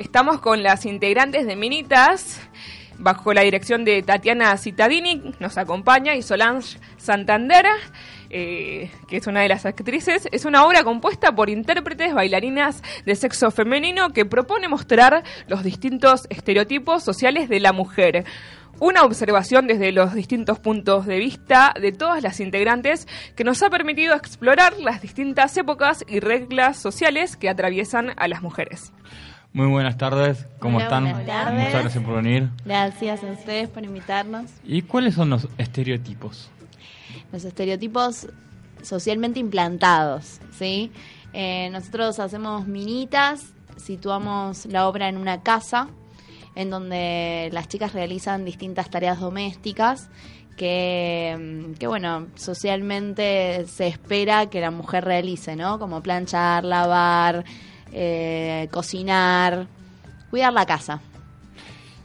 Estamos con las integrantes de Minitas, bajo la dirección de Tatiana Cittadini, nos acompaña, y Solange Santander, eh, que es una de las actrices. Es una obra compuesta por intérpretes, bailarinas de sexo femenino, que propone mostrar los distintos estereotipos sociales de la mujer. Una observación desde los distintos puntos de vista de todas las integrantes que nos ha permitido explorar las distintas épocas y reglas sociales que atraviesan a las mujeres. Muy buenas tardes, ¿cómo Hola, están? buenas tardes. Muchas gracias por venir. Gracias a ustedes por invitarnos. ¿Y cuáles son los estereotipos? Los estereotipos socialmente implantados, ¿sí? Eh, nosotros hacemos minitas, situamos la obra en una casa en donde las chicas realizan distintas tareas domésticas que, mm, que, bueno, socialmente se espera que la mujer realice, ¿no? Como planchar, lavar, eh, cocinar, cuidar la casa.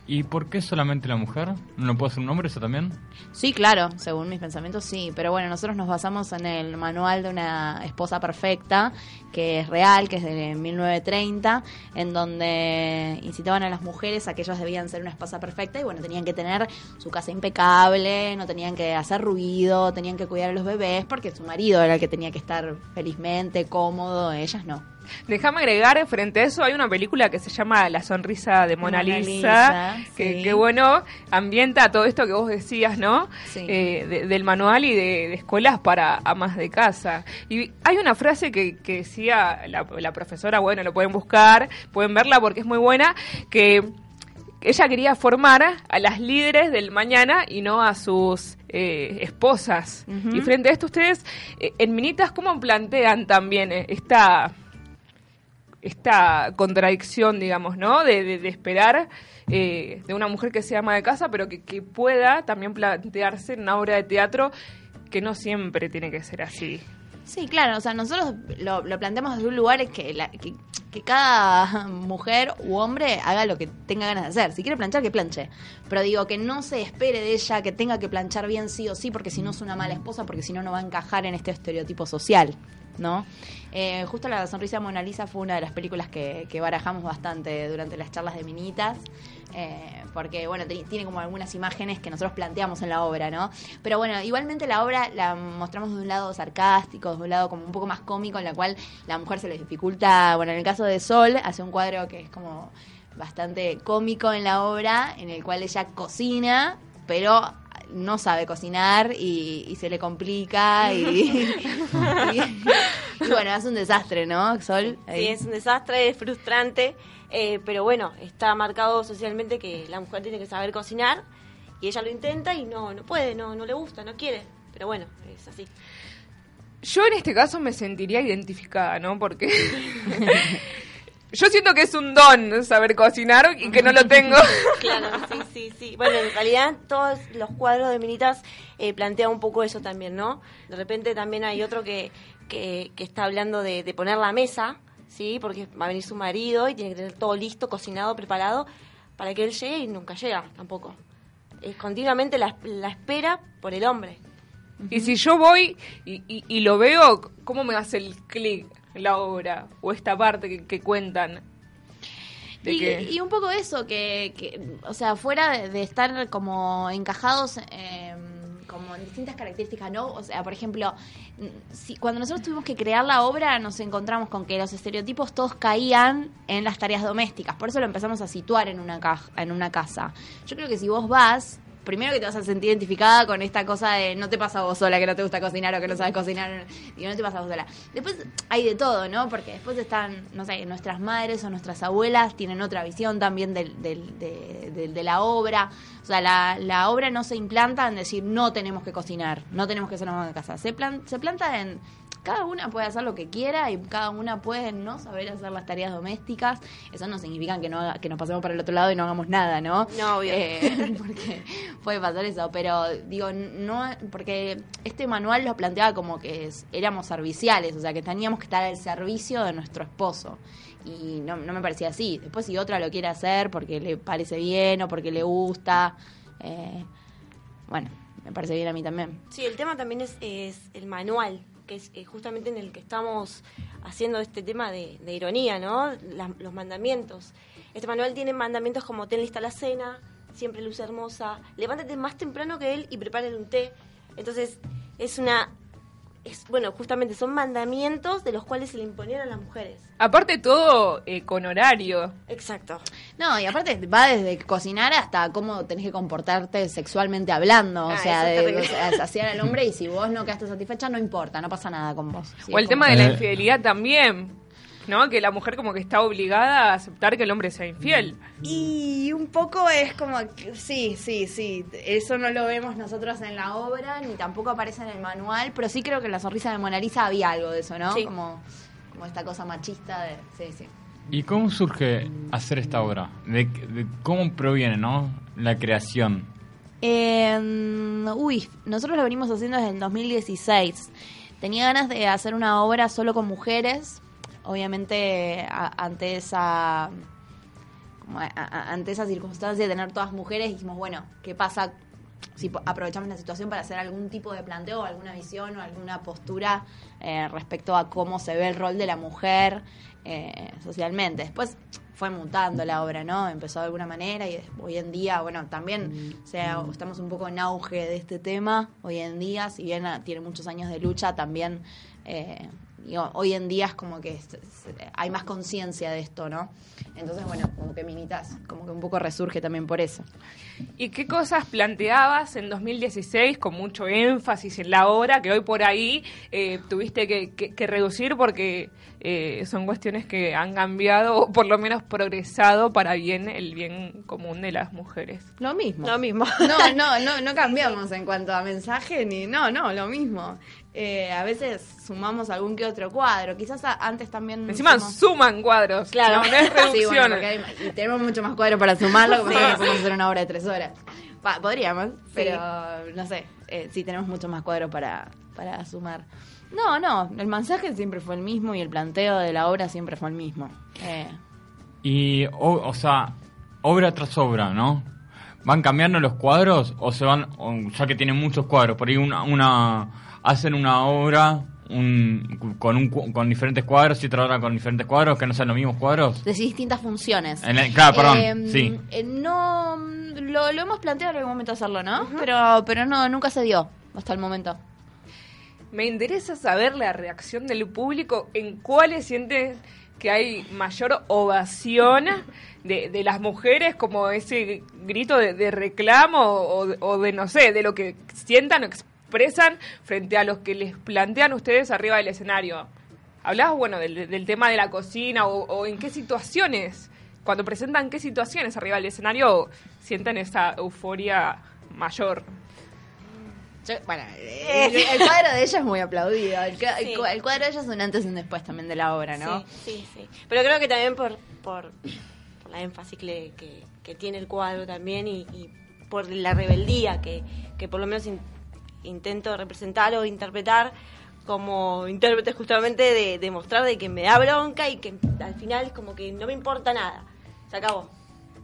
¿Y por qué solamente la mujer? ¿No puede ser un hombre eso también? Sí, claro, según mis pensamientos sí, pero bueno, nosotros nos basamos en el manual de una esposa perfecta, que es real, que es de 1930, en donde incitaban a las mujeres a que ellas debían ser una esposa perfecta y bueno, tenían que tener su casa impecable, no tenían que hacer ruido, tenían que cuidar a los bebés, porque su marido era el que tenía que estar felizmente, cómodo, ellas no. Déjame agregar, frente a eso hay una película que se llama La sonrisa de Mona, Mona Lisa, Lisa, que, sí. que, bueno, ambienta todo esto que vos decías, ¿no? Sí. Eh, de- del manual y de, de escuelas para amas de casa. Y hay una frase que, que decía la, la profesora, bueno, lo pueden buscar, pueden verla porque es muy buena, que ella quería formar a las líderes del mañana y no a sus eh, esposas. Y frente a esto, ustedes, eh, en Minitas, ¿cómo plantean también esta esta contradicción, digamos, ¿no? De, de- de esperar eh, de una mujer que sea ama de casa, pero que, pueda también plantearse en una obra de teatro que no siempre tiene que ser así. Sí, claro, o sea, nosotros lo, planteamos desde un lugar que, que, que cada mujer u hombre haga lo que tenga ganas de hacer. Si quiere planchar, que planche. Pero digo, que no se espere de ella que tenga que planchar bien sí o sí, porque si no es una mala esposa, porque si no, no va a encajar en este estereotipo social, ¿no? Eh, justo La Sonrisa de Mona Lisa fue una de las películas que, barajamos bastante durante las charlas de Minitas. eh, porque bueno, tiene como algunas imágenes que nosotros planteamos en la obra, ¿no? Pero bueno, igualmente la obra la mostramos de un lado sarcástico, de un lado como un poco más cómico, en la cual la mujer se les dificulta, bueno, en el caso de Sol, hace un cuadro que es como bastante cómico en la obra, en el cual ella cocina, pero no sabe cocinar y, y se le complica y, y- y bueno, es un desastre, ¿no, Sol? Sí, es un desastre, es frustrante, eh, pero bueno, está marcado socialmente que la mujer tiene que saber cocinar y ella lo intenta y no, no puede, no, no le gusta, no quiere, pero bueno, es así. Yo en este caso me sentiría identificada, ¿no? Porque yo siento que es un don saber cocinar y que no lo tengo. Claro, sí, sí, sí. Bueno, en realidad todos los cuadros de Minitas eh, plantean un poco eso también, ¿no? De repente también hay otro que, que, que está hablando de, de poner la mesa, ¿sí? Porque va a venir su marido y tiene que tener todo listo, cocinado, preparado, para que él llegue y nunca llega tampoco. Es continuamente la, la espera por el hombre. Y si yo voy y, y- y lo veo, ¿cómo me hace el clic la obra? O esta parte que, que cuentan. Y, que- y un poco eso, que, que, o sea, fuera de, de estar como encajados eh, como en distintas características, ¿no? O sea, por ejemplo, si, cuando nosotros tuvimos que crear la obra, nos encontramos con que los estereotipos todos caían en las tareas domésticas. Por eso lo empezamos a situar en una, caja, en una casa. Yo creo que si vos vas primero que te vas a sentir identificada con esta cosa de no te pasa a vos sola que no te gusta cocinar o que no sabes cocinar, digo, no te pasa a vos sola. Después hay de todo, ¿no? Porque después están, no sé, nuestras madres o nuestras abuelas tienen otra visión también del, del- de, de- de la obra. O sea, la, la obra no se implanta en decir no tenemos que cocinar, no tenemos que ser una casa. Se, plan, se planta en cada una puede hacer lo que quiera y cada una puede no saber hacer las tareas domésticas. Eso no significa que no, haga- que nos pasemos para el otro lado y no hagamos nada, ¿no? No, obvio. Eh, porque puede pasar eso, pero digo, no, porque este manual lo planteaba como que es- éramos serviciales, o sea, que teníamos que estar al servicio de nuestro esposo. Y no, no me parecía así. Después si otra lo quiere hacer porque le parece bien o porque le gusta, eh, bueno, me parece bien a mí también. Sí, el tema también es, es el manual, que es eh, justamente en el que estamos haciendo este tema de, ironía, ¿no? Los mandamientos. Este manual tiene mandamientos como ten lista la cena, siempre luz hermosa, levántate más temprano que él y prepárale un té. Entonces, es una... Es, bueno, justamente son mandamientos de los cuales se le imponían a las mujeres. Aparte todo eh, con horario. Exacto. No, y aparte va desde cocinar hasta cómo tenés que comportarte sexualmente hablando. O Ah, sea, de, o sea, saciar al hombre y si vos no quedaste satisfecha, no importa, no pasa nada con vos. Sí, o el tema de la infidelidad también. ¿No? Que la mujer como que está obligada a aceptar que el hombre sea infiel. Y un poco es como, que- sí, sí, sí, eso no lo vemos nosotros en la obra, ni tampoco aparece en el manual, pero sí creo que en la sonrisa de Mona Lisa había algo de eso, ¿no? Sí. Como, como esta cosa machista de... Sí, sí. ¿Y cómo surge hacer esta obra? ¿De, de cómo proviene, no? La creación. Eh, uy, nosotros lo venimos haciendo desde el 2016. Tenía ganas de hacer una obra solo con mujeres. Obviamente, a- ante esa como a- a- ante esa circunstancia de tener todas mujeres, dijimos, bueno, ¿qué pasa si aprovechamos la situación para hacer algún tipo de planteo, alguna visión o alguna postura eh, respecto a cómo se ve el rol de la mujer eh, socialmente? Después fue mutando la obra, ¿no? Empezó de alguna manera y hoy en día, bueno, también o sea, estamos un poco en auge de este tema. Hoy en día, si bien ah, tiene muchos años de lucha, también eh, digo, hoy en día es como que hay más conciencia de esto, ¿no? Entonces, bueno, como que Minitas, como que un poco resurge también por eso. ¿Y qué cosas planteabas en 2016 con mucho énfasis en la obra que hoy por ahí eh, tuviste que- que reducir porque eh, son cuestiones que han cambiado o por lo menos progresado para bien el bien común de las mujeres? Lo mismo. Lo mismo. No, no, no, no cambiamos en cuanto a mensaje ni no, no, lo mismo. Eh, a veces sumamos algún que otro cuadro. Quizás a- antes también. Encima sumamos- suman cuadros, Claro. no, no es Sí, bueno, hay- y tenemos mucho más cuadros para sumarlo, como que podemos hacer una obra de tres horas. Pa- podríamos, pero no sé, eh, sí tenemos mucho más cuadros para, para sumar. No, no, el mensaje siempre fue el mismo y el planteo de la obra siempre fue el mismo. Eh, Y, o, o sea, obra tras obra, ¿no? ¿Van cambiando los cuadros o se van, o ya que tienen muchos cuadros, por ahí una, una hacen una obra un, con, un, cu- con diferentes cuadros y otra obra con diferentes cuadros que no sean los mismos cuadros? de distintas funciones. En el- claro, perdón, Eh, sí. eh, no, lo, lo hemos planteado en algún momento hacerlo, ¿no? Pero, pero no, nunca se dio hasta el momento. Me interesa saber la reacción del público en cuáles sienten que hay mayor ovación de, de las mujeres, como ese grito de, reclamo o, de- no sé, de lo que sientan o expresan frente a los que les plantean ustedes arriba del escenario. Hablabas, bueno, del, del tema de la cocina o, o en qué situaciones, cuando presentan qué situaciones arriba del escenario sienten esa euforia mayor. Yo- bueno, eh, el, el cuadro de ella es muy aplaudido. El, Sí. el cuadro de ella es un antes y un después también de la obra, ¿no? Sí, sí, sí. Pero creo que también por, por, por la énfasis que, que, que tiene el cuadro también y, y por la rebeldía que, que por lo menos in- intento representar o interpretar como intérprete justamente de, de mostrar de que me da bronca y que al final como que no me importa nada. Se acabó.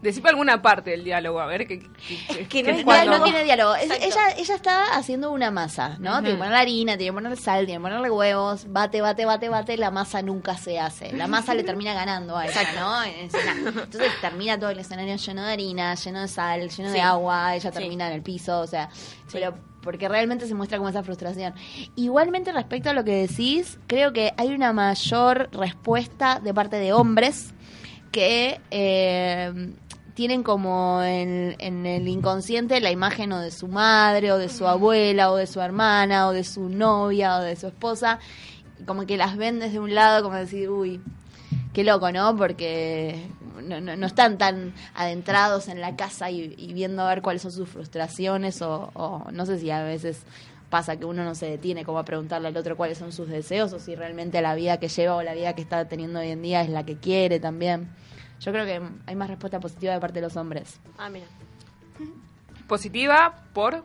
Decime alguna parte del diálogo, a ver. Que, que, que no que es No, tiene diálogo. Es- ella, ella está haciendo una masa, ¿no? Tiene que ponerle harina, tiene que ponerle sal, tiene que ponerle huevos, bate, bate, bate, bate, la masa nunca se hace. La masa le termina ganando a ella, ¿no? Entonces termina todo el escenario lleno de harina, lleno de sal, lleno Sí. de agua, ella Sí. termina en el piso, o sea, pero porque realmente se muestra como esa frustración. Igualmente respecto a lo que decís, creo que hay una mayor respuesta de parte de hombres que eh, tienen como en, el inconsciente la imagen o de su madre o de su abuela o de su hermana o de su novia o de su esposa como que las ven desde un lado como decir uy qué loco no porque no, no- no están tan adentrados en la casa y, viendo a ver cuáles son sus frustraciones o no sé si a veces pasa que uno no se detiene como a preguntarle al otro cuáles son sus deseos o si realmente la vida que lleva o la vida que está teniendo hoy en día es la que quiere también. Yo creo que hay más respuesta positiva de parte de los hombres. Ah, mira. Positiva por...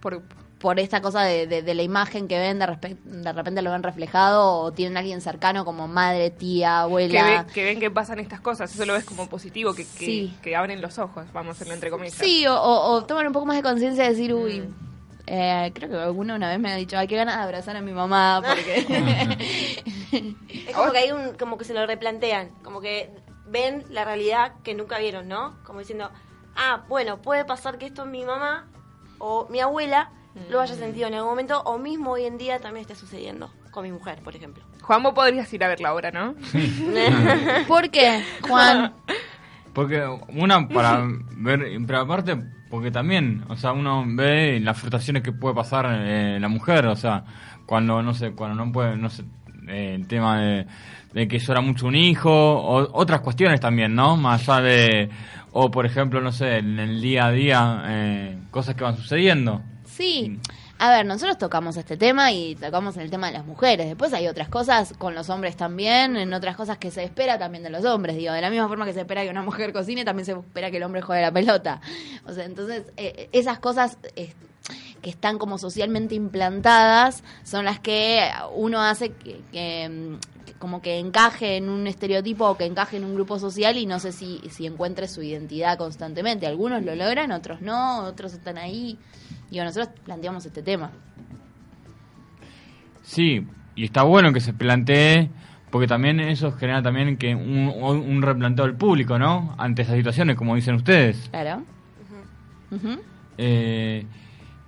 por por esta cosa de, de, de la imagen que ven, de, respe- de repente lo ven reflejado o tienen a alguien cercano como madre, tía, abuela. que, ve- que ven que pasan estas cosas, eso lo ves como positivo, que, que, Sí. que abren los ojos, vamos a hacerlo entre comillas. Sí, o, o, o toman un poco más de conciencia de decir, uy, eh, creo que alguna una vez me ha dicho, ay, qué ganas de abrazar a mi mamá, porque... Es como que hay un, como que se lo replantean, como que ven la realidad que nunca vieron, ¿no? Como diciendo, ah, bueno, puede pasar que esto mi mamá o mi abuela lo haya sentido en algún momento, o mismo hoy en día también esté sucediendo con mi mujer, por ejemplo. Juan, vos podrías ir a verla ahora, ¿no? ¿Por qué, Juan? Porque una para ver, pero aparte porque también, o sea, uno ve las frustraciones que puede pasar eh, la mujer, o sea, cuando no sé, cuando no puede, no sé, eh, el tema de, de que llora mucho un hijo, o otras cuestiones también, ¿no? Más allá de, o por ejemplo, no sé, en el día a día, eh, cosas que van sucediendo. Sí. A ver, nosotros tocamos este tema y tocamos el tema de las mujeres. Después hay otras cosas con los hombres también, en otras cosas que se espera también de los hombres. Digo, de la misma forma que se espera que una mujer cocine, también se espera que el hombre juegue la pelota. O sea, entonces, eh, esas cosas eh, que están como socialmente implantadas son las que uno hace que, que, que como que encaje en un estereotipo o que encaje en un grupo social y no sé si, si encuentre su identidad constantemente. Algunos lo logran, otros no, otros están ahí. Digo, nosotros planteamos este tema. Sí, y está bueno que se plantee, porque también eso genera también que un, un replanteo del público, ¿no? Ante esas situaciones, como dicen ustedes. Claro. Ujú. Eh,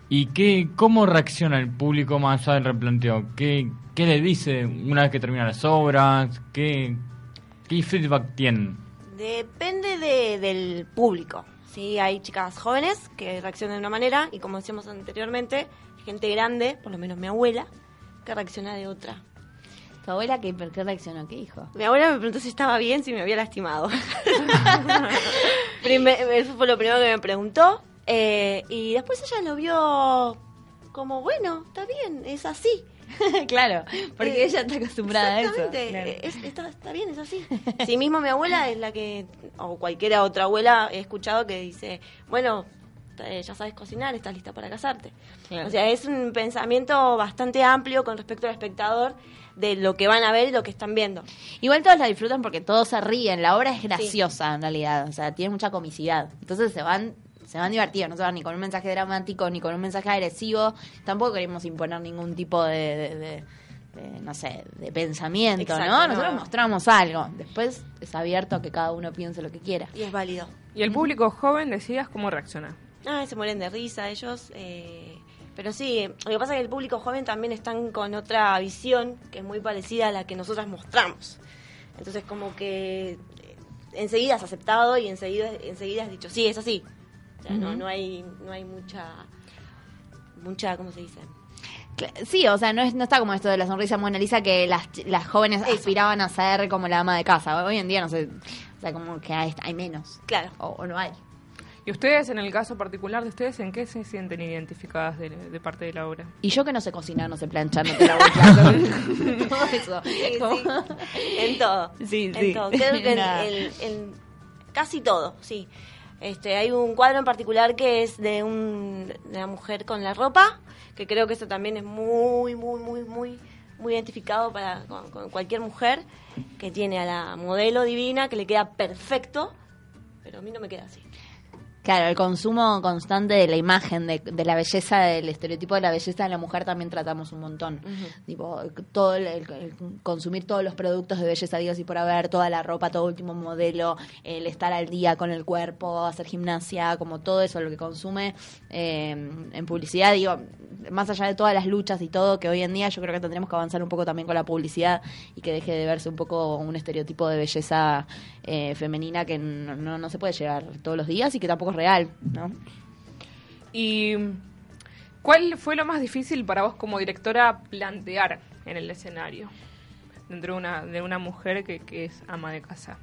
¿Y qué, cómo reacciona el público más allá del replanteo? ¿Qué, qué le dice una vez que terminan las obras? ¿Qué, qué feedback tienen? Depende de- del público. Sí, hay chicas jóvenes que reaccionan de una manera y como decíamos anteriormente, gente grande, por lo menos mi abuela, que reacciona de otra. ¿Tu abuela qué, qué reaccionó? ¿Qué dijo? Mi abuela me preguntó si estaba bien, si me había lastimado. Eso fue lo primero que me preguntó. Eh, y después ella lo vio como, bueno, está bien, es así. claro, porque Eh, ella está acostumbrada a eso. Exactamente, eh, es- está, está bien, es así. Sí, mismo mi abuela es la que, o cualquiera otra abuela he escuchado que dice, bueno, ya sabes cocinar, estás lista para casarte. Claro. O sea, es un pensamiento bastante amplio con respecto al espectador de lo que van a ver y lo que están viendo. Igual todos la disfrutan porque todos se ríen. La obra es graciosa en realidad. O sea, tiene mucha comicidad. Entonces se van se van divertidos, no se van ni con un mensaje dramático ni con un mensaje agresivo. Tampoco queremos imponer ningún tipo de, de- de- de, no sé, de pensamiento, Exacto, ¿no? no. Nosotros mostramos algo. Después es abierto a que cada uno piense lo que quiera. Y es válido. Y el público joven decías cómo reacciona. Ah, se mueren de risa ellos. eh, pero sí, lo que pasa es que el público joven también están con otra visión que es muy parecida a la que nosotras mostramos. Entonces como que eh, enseguida has aceptado y enseguida, enseguida has dicho, sí, es así. O sea, no, no hay, no hay mucha, mucha, ¿cómo se dice? Sí, o sea, no, es, no está como esto de la sonrisa Mona Lisa que las, las jóvenes Eso. aspiraban a ser como la ama de casa. Hoy en día no sé, o sea, como que hay, hay menos. Claro. O, o no hay. ¿Y ustedes, en el caso particular de ustedes, en qué se sienten identificadas de, de parte de la obra? Y yo que no sé cocinar, no sé planchar, no te lavo el plato. Todo eso. Sí, Como- sí. En todo. Sí, en sí. todo. Creo que en, Nada. en- en casi todo, sí. Este, hay un cuadro en particular que es de, un, de una mujer con la ropa, que creo que eso también es muy, muy, muy, muy, muy identificado para con, con cualquier mujer que tiene a la modelo divina, que le queda perfecto, pero a mí no me queda así. Claro, el consumo constante de la imagen, de, de la belleza, del estereotipo de la belleza de la mujer también tratamos un montón. Tipo, todo el, el- el consumir todos los productos de belleza, digo, y por haber, toda la ropa, todo último modelo, el estar al día con el cuerpo, hacer gimnasia, como todo eso lo que consume eh, en publicidad, digo, más allá de todas las luchas y todo, que hoy en día yo creo que tendremos que avanzar un poco también con la publicidad y que deje de verse un poco un estereotipo de belleza eh, femenina que no, no, no se puede llegar todos los días y que tampoco real, ¿no? ¿Y cuál fue lo más difícil para vos como directora plantear en el escenario? Dentro de una, de una mujer que, que es ama de casa.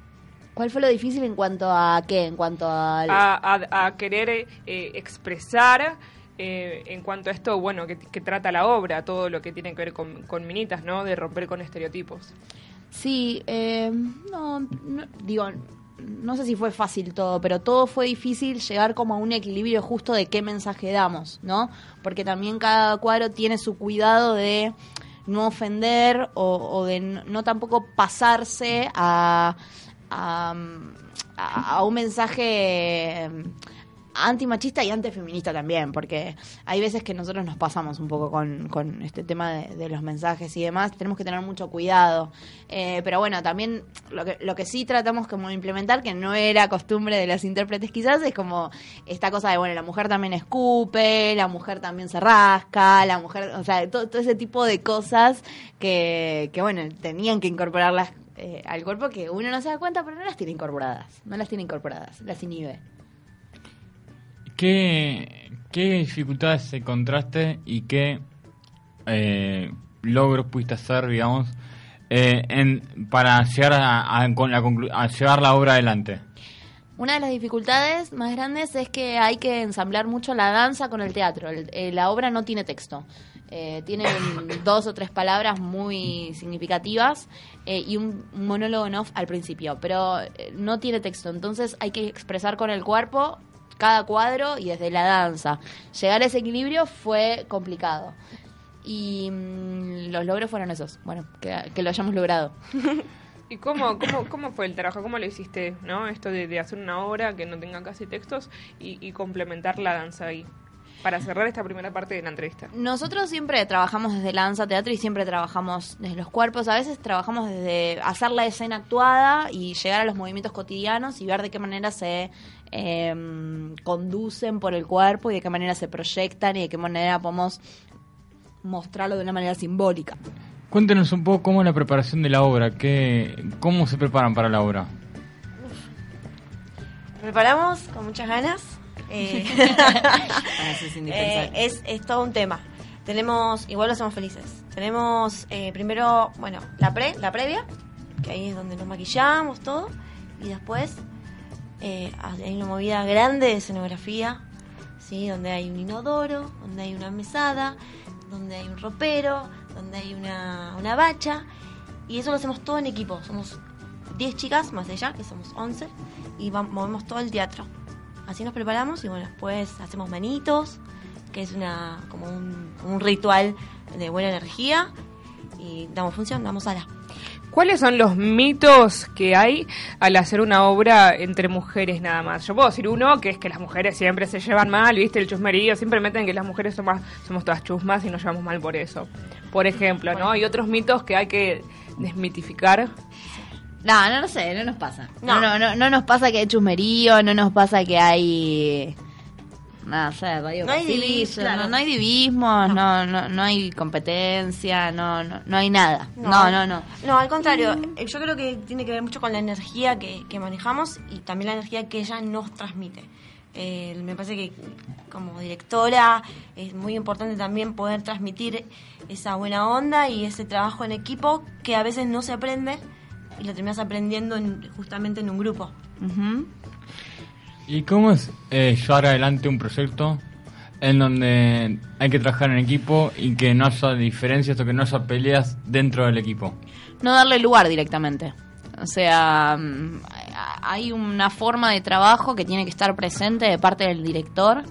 ¿Cuál fue lo difícil en cuanto a qué? En cuanto al... A, a- a querer eh, expresar eh, en cuanto a esto, bueno, que, que trata la obra, todo lo que tiene que ver con, con minitas, ¿no? De romper con estereotipos. Sí, eh, no, no- digo, no sé si fue fácil todo, pero todo fue difícil llegar como a un equilibrio justo de qué mensaje damos, ¿no? Porque también cada cuadro tiene su cuidado de no ofender o, de no, tampoco pasarse a, a, un mensaje antimachista y antifeminista también, porque hay veces que nosotros nos pasamos un poco con, con este tema de, los mensajes y demás, tenemos que tener mucho cuidado. Eh, pero bueno, también lo que, lo que sí tratamos como de implementar, que no era costumbre de las intérpretes quizás, es como esta cosa de, bueno, la mujer también escupe, la mujer también se rasca, la mujer, o sea, todo, todo ese tipo de cosas que, que bueno, tenían que incorporarlas eh, al cuerpo que uno no se da cuenta, pero no las tiene incorporadas, no las tiene incorporadas, las inhibe. ¿Qué, qué dificultades encontraste y qué eh, logros pudiste hacer, digamos, eh, en, para llegar a, a- con la conclu- a llevar la obra adelante? Una de las dificultades más grandes es que hay que ensamblar mucho la danza con el teatro. El- eh, la obra no tiene texto. Eh, tiene dos o tres palabras muy significativas eh, y un, monólogo en off al principio, pero no tiene texto. Entonces hay que expresar con el cuerpo cada cuadro y desde la danza. Llegar a ese equilibrio fue complicado. Y mm, los logros fueron esos. Bueno, que, lo hayamos logrado. ¿Y cómo, cómo, cómo fue el trabajo? ¿Cómo lo hiciste? ¿no? Esto de, de hacer una obra que no tenga casi textos y complementar la danza ahí. Para cerrar esta primera parte de la entrevista. Nosotros siempre trabajamos desde la danza teatro y siempre trabajamos desde los cuerpos. A veces trabajamos desde hacer la escena actuada y llegar a los movimientos cotidianos y ver de qué manera se eh, conducen por el cuerpo y de qué manera se proyectan y de qué manera podemos mostrarlo de una manera simbólica. Cuéntenos un poco cómo es la preparación de la obra, qué, cómo se preparan para la obra. Preparamos con muchas ganas. Eh, es eh, es, es todo un tema. Tenemos, igual lo hacemos felices. Tenemos eh, primero, bueno, la pre, la previa, que ahí es donde nos maquillamos todo, y después eh, hay una movida grande de escenografía, sí, donde hay un inodoro, donde hay una mesada, donde hay un ropero, donde hay una, una bacha, y eso lo hacemos todo en equipo. Somos 10 chicas más ella, que somos 11, y va- movemos todo el teatro. Así nos preparamos y bueno, después hacemos manitos, que es una como un, ritual de buena energía, y damos función, damos ala. ¿Cuáles son los mitos que hay al hacer una obra entre mujeres nada más? Yo puedo decir uno, que es que las mujeres siempre se llevan mal, ¿viste? El chusmerío, siempre meten que las mujeres somos, somos todas chusmas y nos llevamos mal por eso. Por ejemplo, ¿no? Y otros mitos que hay que desmitificar. No, no, no sé, no nos pasa. No. No. No, no, no, nos pasa que hay chusmerío, no nos pasa que hay... Nada, o sea, radio No hay divis- claro. no, no hay divismos, no. No, no, hay competencia, no, no, no hay nada. No, no, no. No, al contrario, eh, yo creo que tiene que ver mucho con la energía que, que manejamos y también la energía que ella nos transmite. Eh, me parece que como directora es muy importante también poder transmitir esa buena onda y ese trabajo en equipo que a veces no se aprende y lo terminas aprendiendo en- justamente en un grupo. ¿Y cómo es eh, llevar adelante un proyecto en donde hay que trabajar en equipo y que no haya diferencias o que no haya peleas dentro del equipo? no darle lugar directamente. O sea, mm, hay una forma de trabajo que tiene que estar presente de parte del director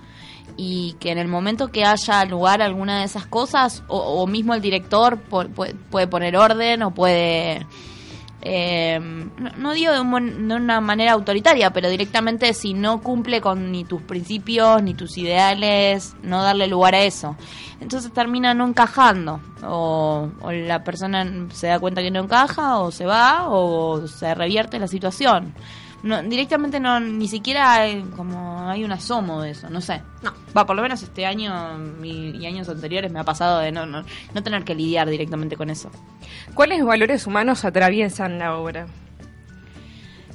y que en el momento que haya lugar a alguna de esas cosas, o, o mismo el director puede poner orden o puede... eh, no, digo de, un de una manera autoritaria, pero directamente si no cumple con ni tus principios, ni tus ideales, no darle lugar a eso. Entonces termina no encajando. O la persona se da cuenta que no encaja, o se va, o se revierte la situación. No, directamente no, ni siquiera hay, como hay un asomo de eso, no sé. No. Va, por lo menos este año y, y años anteriores me ha pasado de no, no, no tener que lidiar directamente con eso. ¿Cuáles valores humanos atraviesan la obra?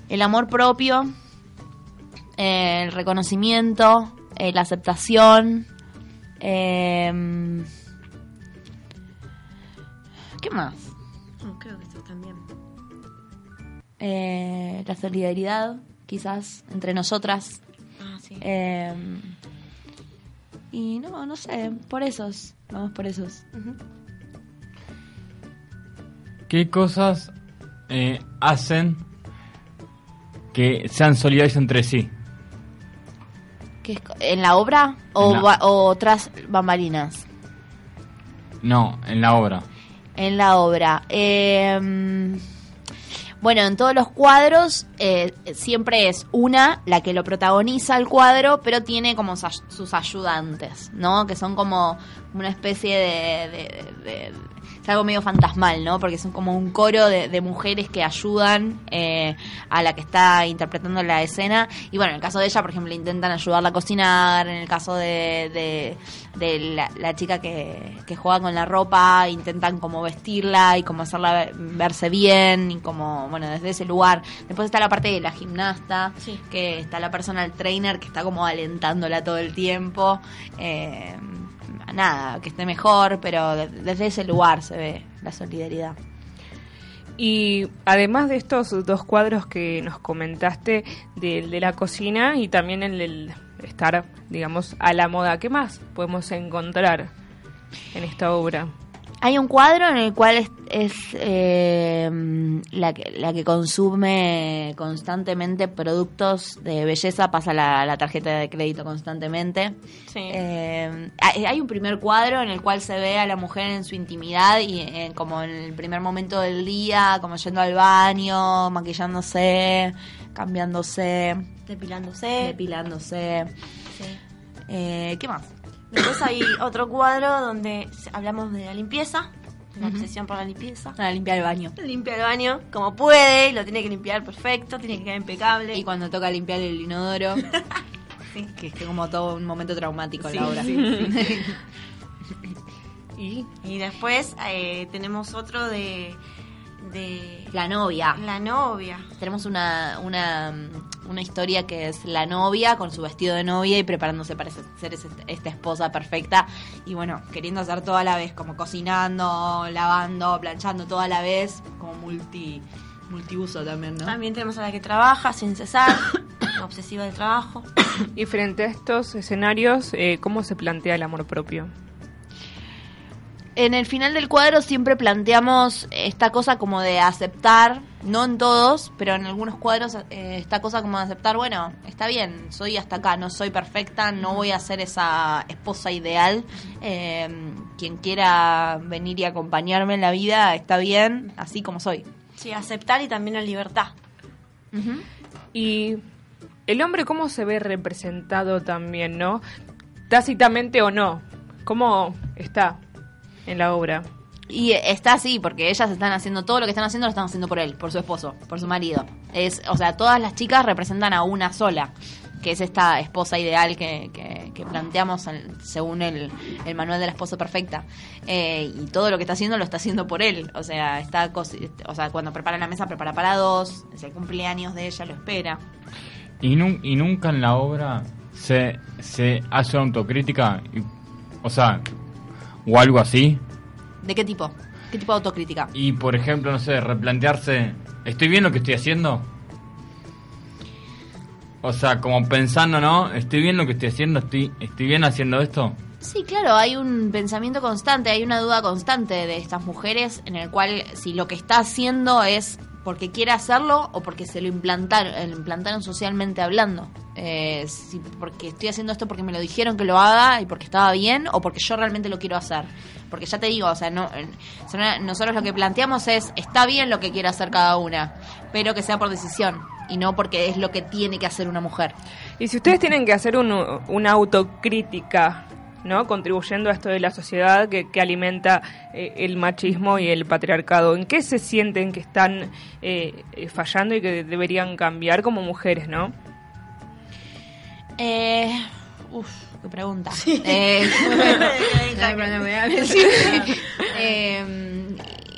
El amor propio, eh, el reconocimiento, eh, la aceptación. eh, ¿Qué más? Eh, la solidaridad, quizás, entre nosotras. Ah, sí. Eh, Y no, no sé, por esos, vamos por esos. ¿Qué cosas eh, hacen que sean solidarios entre sí? ¿Qué es co- ¿En la obra o, En la- ba- o otras bambalinas? No, en la obra. En la obra. Eh, bueno, en todos los cuadros eh, siempre es una la que lo protagoniza el cuadro, pero tiene como sus ayudantes, ¿no? Que son como una especie de... de- de- es algo medio fantasmal, ¿no? Porque son como un coro de, de mujeres que ayudan eh, a la que está interpretando la escena. Y bueno, en el caso de ella, por ejemplo, intentan ayudarla a cocinar. En el caso de, de, de la, la chica que, que juega con la ropa, intentan como vestirla y como hacerla ver- verse bien y como, bueno, desde ese lugar. Después está la parte de la gimnasta, Sí. que está la personal trainer que está como alentándola todo el tiempo. Eh, nada, que esté mejor, pero de- desde ese lugar se ve la solidaridad. Y además de estos dos cuadros que nos comentaste, del de la cocina y también el del estar, digamos, a la moda, ¿qué más podemos encontrar en esta obra? Hay un cuadro en el cual es, es, eh, la, que, la que consume constantemente productos de belleza, pasa la, la tarjeta de crédito constantemente. Sí. Eh, hay un primer cuadro en el cual se ve a la mujer en su intimidad y eh, como en el primer momento del día, como yendo al baño, maquillándose, cambiándose, Depilándose. depilándose. Sí. Eh, ¿Qué más? Después hay otro cuadro donde hablamos de la limpieza, la obsesión por la limpieza. Para limpiar el baño. Limpia el baño como puede, lo tiene que limpiar perfecto, tiene que quedar impecable. Y cuando toca limpiar el inodoro, Sí. que es como todo un momento traumático en Sí, la obra. sí, Y Y después eh, tenemos otro de, de La novia. la novia. Tenemos una, una, una historia que es la novia con su vestido de novia y preparándose para ser ese- esta esposa perfecta. Y bueno, queriendo hacer todo a la vez, como cocinando, lavando, planchando todo a la vez, como multi multiuso también, ¿no? También tenemos a la que trabaja sin cesar, obsesiva del trabajo. Y frente a estos escenarios, eh, ¿cómo se plantea el amor propio? En el final del cuadro siempre planteamos esta cosa como de aceptar, no en todos, pero en algunos cuadros eh, esta cosa como de aceptar, bueno, está bien, soy hasta acá, no soy perfecta, no voy a ser esa esposa ideal. Eh, quien quiera venir y acompañarme en la vida está bien, así como soy. Sí, aceptar y también la libertad. Y el hombre, ¿cómo se ve representado también, no? Tácitamente o no. ¿Cómo está en la obra? Y está así, porque ellas están haciendo todo lo que están haciendo, lo están haciendo por él, por su esposo, por su marido. Es, o sea, todas las chicas representan a una sola, que es esta esposa ideal que, que- que planteamos en- según el, el manual de la esposa perfecta. Eh, y todo lo que está haciendo lo está haciendo por él. O sea, está o sea, cuando prepara la mesa, prepara para dos, es el cumpleaños de ella, lo espera. Y, y nunca en la obra se, se hace autocrítica, y- o sea, o algo así. ¿De qué tipo? ¿Qué tipo de autocrítica? Y por ejemplo, no sé, replantearse, ¿estoy bien lo que estoy haciendo? O sea, como pensando, ¿no? ¿Estoy bien lo que estoy haciendo? ¿Estoy, estoy bien haciendo esto? Sí, claro, hay un pensamiento constante, hay una duda constante de estas mujeres en el cual si lo que está haciendo es porque quiere hacerlo o porque se lo implantaron, eh, implantaron socialmente hablando. Eh, si porque estoy haciendo esto porque me lo dijeron que lo haga y porque estaba bien o porque yo realmente lo quiero hacer. Porque ya te digo, o sea, no, eh, son- nosotros lo que planteamos es, está bien lo que quiere hacer cada una, pero que sea por decisión y no porque es lo que tiene que hacer una mujer. Y si ustedes tienen que hacer un- una autocrítica, ¿no? Contribuyendo a esto de la sociedad que, que alimenta eh, el machismo y el patriarcado, ¿en qué se sienten que están eh, eh, fallando y que deberían cambiar como mujeres, ¿no? Eh, uf, qué pregunta. Eh,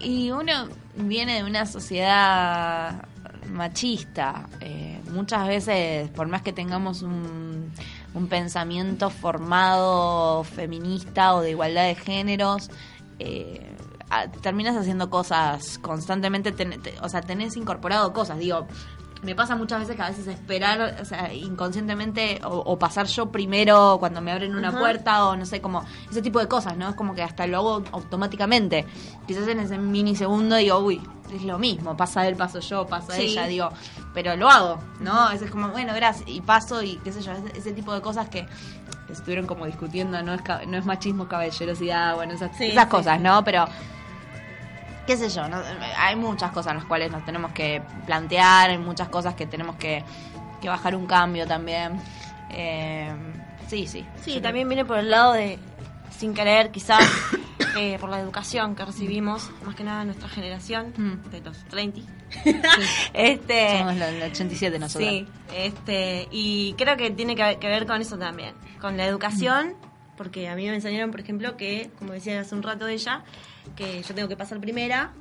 y uno viene de una sociedad machista. Eh, muchas veces, por más que tengamos un, un pensamiento formado feminista o de igualdad de géneros, eh, a- terminas haciendo cosas constantemente, ten- te- o sea, tenés incorporado cosas, digo, me pasa muchas veces que a veces esperar, o sea, inconscientemente, o, o pasar yo primero cuando me abren una puerta, o no sé, como ese tipo de cosas, ¿no? Es como que hasta lo hago automáticamente. Quizás en ese minisegundo digo, uy, es lo mismo, pasa él, paso yo, pasa Sí. ella, digo, pero lo hago, ¿no? Veces como, bueno, gracias, y paso, y qué sé yo, ese, ese tipo de cosas que estuvieron como discutiendo, no es, no es machismo, caballerosidad, bueno, esas, Sí, esas sí, cosas. ¿no? Pero qué sé yo, ¿no? hay muchas cosas en las cuales nos tenemos que plantear, hay muchas cosas que tenemos que, que bajar un cambio también. Eh, sí, sí. Sí, también viene por el lado de, sin querer, quizás, eh, por la educación que recibimos, más que nada nuestra generación, Mm. de los 30. este, Somos los, los 87 nosotros. Sí, este, y creo que tiene que, que ver con eso también, con la educación, porque a mí me enseñaron, por ejemplo, que, como decía hace un rato ella, que yo tengo que pasar primera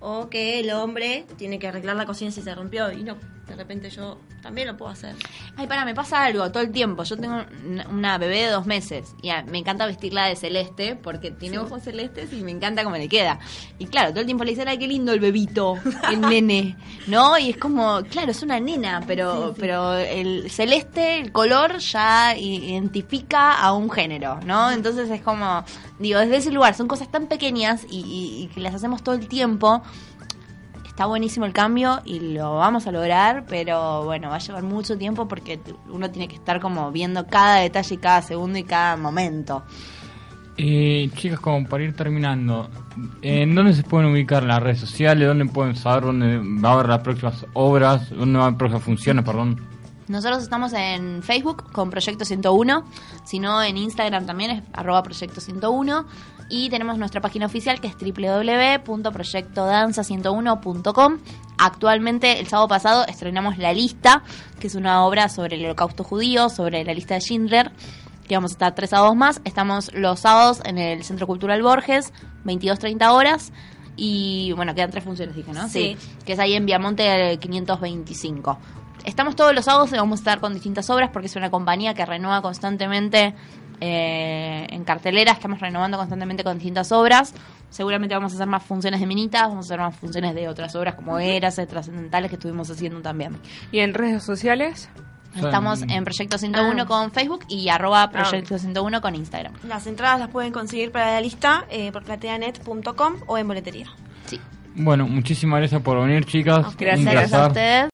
o que el hombre tiene que arreglar la cocina si se rompió y no, de repente yo también lo puedo hacer. Ay, para, me pasa algo todo el tiempo. Yo tengo una, bebé de dos meses y me encanta vestirla de celeste porque tiene ojos celestes y me encanta cómo le queda. Y claro, todo el tiempo le dicen, ay, qué lindo el bebito, el nene, ¿no? Y es como, claro, es una nena, pero, pero el celeste, el color ya identifica a un género, ¿no? Entonces es como, digo, desde ese lugar son cosas tan pequeñas y, y- y que las hacemos todo el tiempo está buenísimo el cambio y lo vamos a lograr, pero bueno, va a llevar mucho tiempo porque uno tiene que estar como viendo cada detalle, cada segundo y cada momento. Eh, chicas, como para ir terminando, ¿en dónde se pueden ubicar las redes sociales? ¿Dónde pueden saber dónde va a haber las próximas obras? ¿Dónde van haber próximas funciones, perdón? Nosotros estamos en Facebook con Proyecto 101, sino en Instagram también es arroba Proyecto 101 y tenemos nuestra página oficial que es www.proyectodanza101.com. Actualmente, el sábado pasado, estrenamos La Lista, que es una obra sobre el holocausto judío, sobre la lista de Schindler, que vamos a estar tres sábados más. Estamos los sábados en el Centro Cultural Borges, 22-30 horas. Y bueno, quedan tres funciones, dije, ¿no? Sí. Que es ahí en Viamonte eh, 525. Estamos todos los sábados y vamos a estar con distintas obras porque es una compañía que renueva constantemente eh, en cartelera. Estamos renovando constantemente con distintas obras. Seguramente vamos a hacer más funciones de minitas, vamos a hacer más funciones de otras obras como Eras, trascendentales que estuvimos haciendo también. ¿Y en redes sociales? Estamos en Proyecto 101 Ah. con Facebook y arroba Proyecto 101 con Instagram. Las entradas las pueden conseguir para la lista eh, por plateanet.com o en boletería. Sí. Bueno, muchísimas gracias por venir, chicas. Gracias, a ustedes.